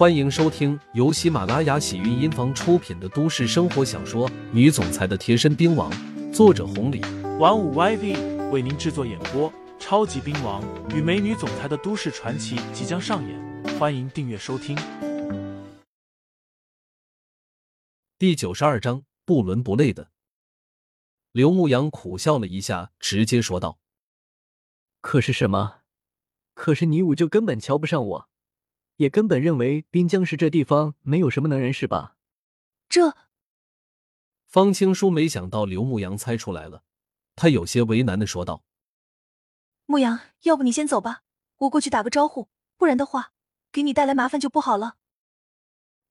欢迎收听由喜马拉雅喜韵音房出品的都市生活小说《女总裁的贴身兵王》，作者红礼，玩五 YV 为您制作演播。超级兵王与美女总裁的都市传奇即将上演，欢迎订阅收听。第九十二章，不伦不类的。刘牧阳苦笑了一下，直接说道：“可是什么？可是你五就根本瞧不上我，也根本认为滨江市这地方没有什么能人，是吧？”这，方青书没想到刘牧阳猜出来了，他有些为难的说道。牧阳，要不你先走吧，我过去打个招呼，不然的话，给你带来麻烦就不好了。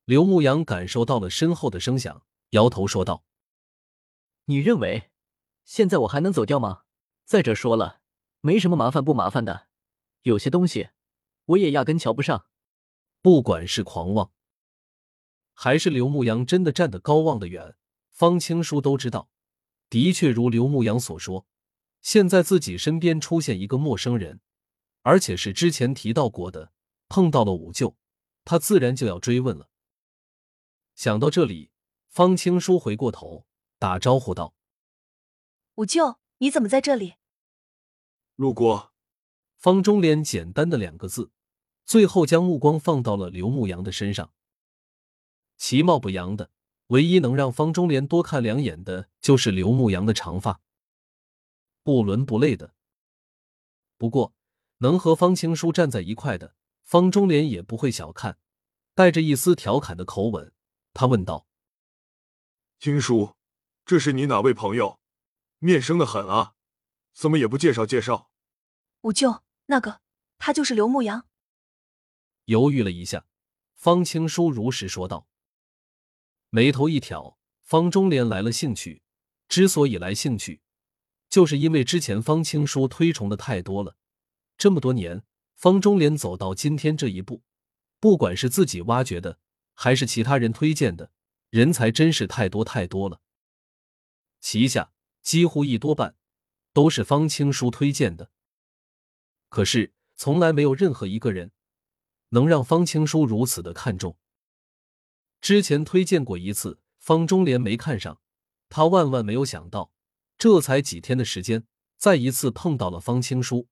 刘牧阳感受到了身后的声响，摇头说道：“你认为现在我还能走掉吗？再者说了，没什么麻烦不麻烦的，有些东西我也压根瞧不上。不管是狂妄，还是刘牧阳真的站得高望得远，方青书都知道，的确如刘牧阳所说。”现在自己身边出现一个陌生人，而且是之前提到过的，碰到了五舅，他自然就要追问了。想到这里，方青书回过头打招呼道：“五舅，你怎么在这里？”路过。方中莲简单的两个字，最后将目光放到了刘牧阳的身上。其貌不扬的，唯一能让方中莲多看两眼的，就是刘牧阳的长发。不伦不类的，不过能和方青书站在一块的方中莲也不会小看，带着一丝调侃的口吻，他问道：“青书，这是你哪位朋友？面生的很啊，怎么也不介绍介绍？”五舅，那个他就是刘牧阳。犹豫了一下，方青书如实说道，眉头一挑，方中莲来了兴趣。之所以来兴趣。就是因为之前方青书推崇的太多了，这么多年，方中莲走到今天这一步，不管是自己挖掘的，还是其他人推荐的，人才真是太多太多了。旗下几乎一多半都是方青书推荐的，可是从来没有任何一个人能让方青书如此的看重。之前推荐过一次，方中莲没看上，他万万没有想到。这才几天的时间，再一次碰到了方青书，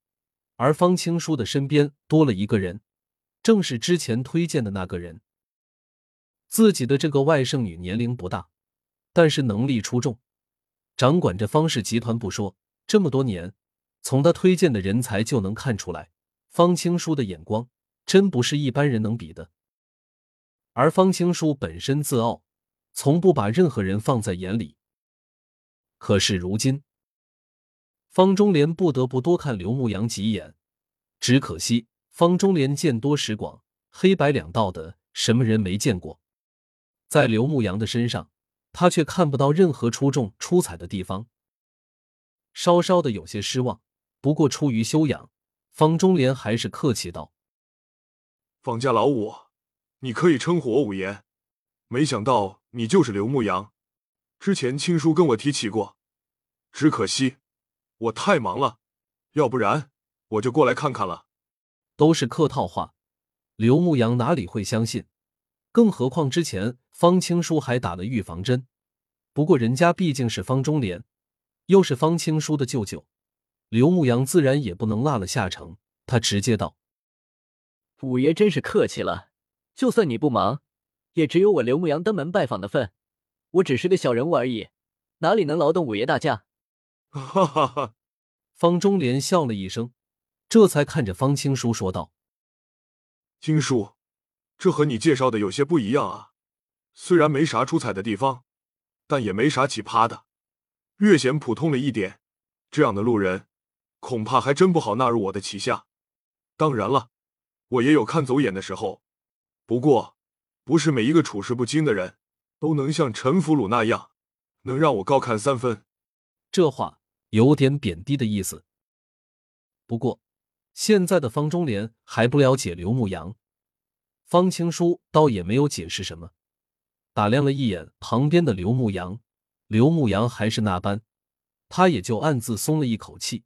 而方青书的身边多了一个人，正是之前推荐的那个人。自己的这个外甥女年龄不大，但是能力出众，掌管着方氏集团不说，这么多年，从他推荐的人才就能看出来，方青书的眼光真不是一般人能比的。而方青书本身自傲，从不把任何人放在眼里。可是如今，方中莲不得不多看刘牧阳几眼。只可惜方中莲见多识广，黑白两道的，什么人没见过？在刘牧阳的身上，他却看不到任何出众出彩的地方，稍稍的有些失望。不过出于修养，方中莲还是客气道：“方家老五，你可以称呼我五爷。没想到你就是刘牧阳。”之前青叔跟我提起过，只可惜我太忙了，要不然我就过来看看了。都是客套话，刘牧阳哪里会相信？更何况之前方青书还打了预防针。不过人家毕竟是方中莲，又是方青书的舅舅，刘牧阳自然也不能落了下乘。他直接道：“五爷真是客气了，就算你不忙，也只有我刘牧阳登门拜访的份。”我只是个小人物而已，哪里能劳动五爷大驾？哈哈哈！方中莲笑了一声，这才看着方青书说道：“青书，这和你介绍的有些不一样啊。虽然没啥出彩的地方，但也没啥奇葩的，略显普通了一点。这样的路人，恐怕还真不好纳入我的旗下。当然了，我也有看走眼的时候。不过，不是每一个处事不惊的人。”都能像陈福鲁那样，能让我高看三分。这话有点贬低的意思。不过，现在的方中莲还不了解刘牧阳，方青书倒也没有解释什么。打量了一眼旁边的刘牧阳，刘牧阳还是那般，他也就暗自松了一口气。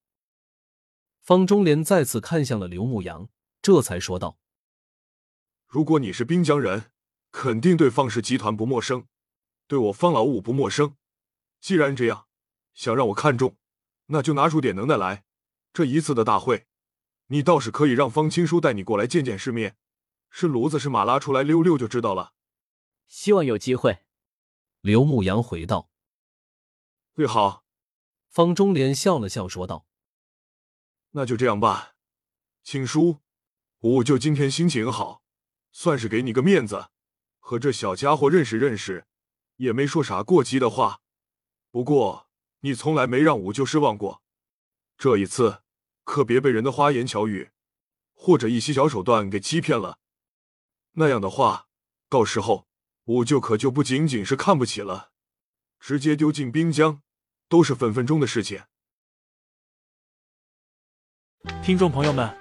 方中莲再次看向了刘牧阳，这才说道：“如果你是滨江人，肯定对方氏集团不陌生，对我方老五不陌生。既然这样，想让我看中，那就拿出点能耐来。这一次的大会，你倒是可以让方青书带你过来见见世面，是骡子是马拉出来溜溜就知道了。希望有机会。刘牧阳回道。最好。方中莲笑了笑说道：“那就这样吧，请书，五舅今天心情好，算是给你个面子，和这小家伙认识认识，也没说啥过激的话。不过你从来没让五舅失望过，这一次可别被人的花言巧语或者一些小手段给欺骗了。那样的话，到时候五舅可就不仅仅是看不起了，直接丢进滨江。”都是分分钟的事情。听众朋友们，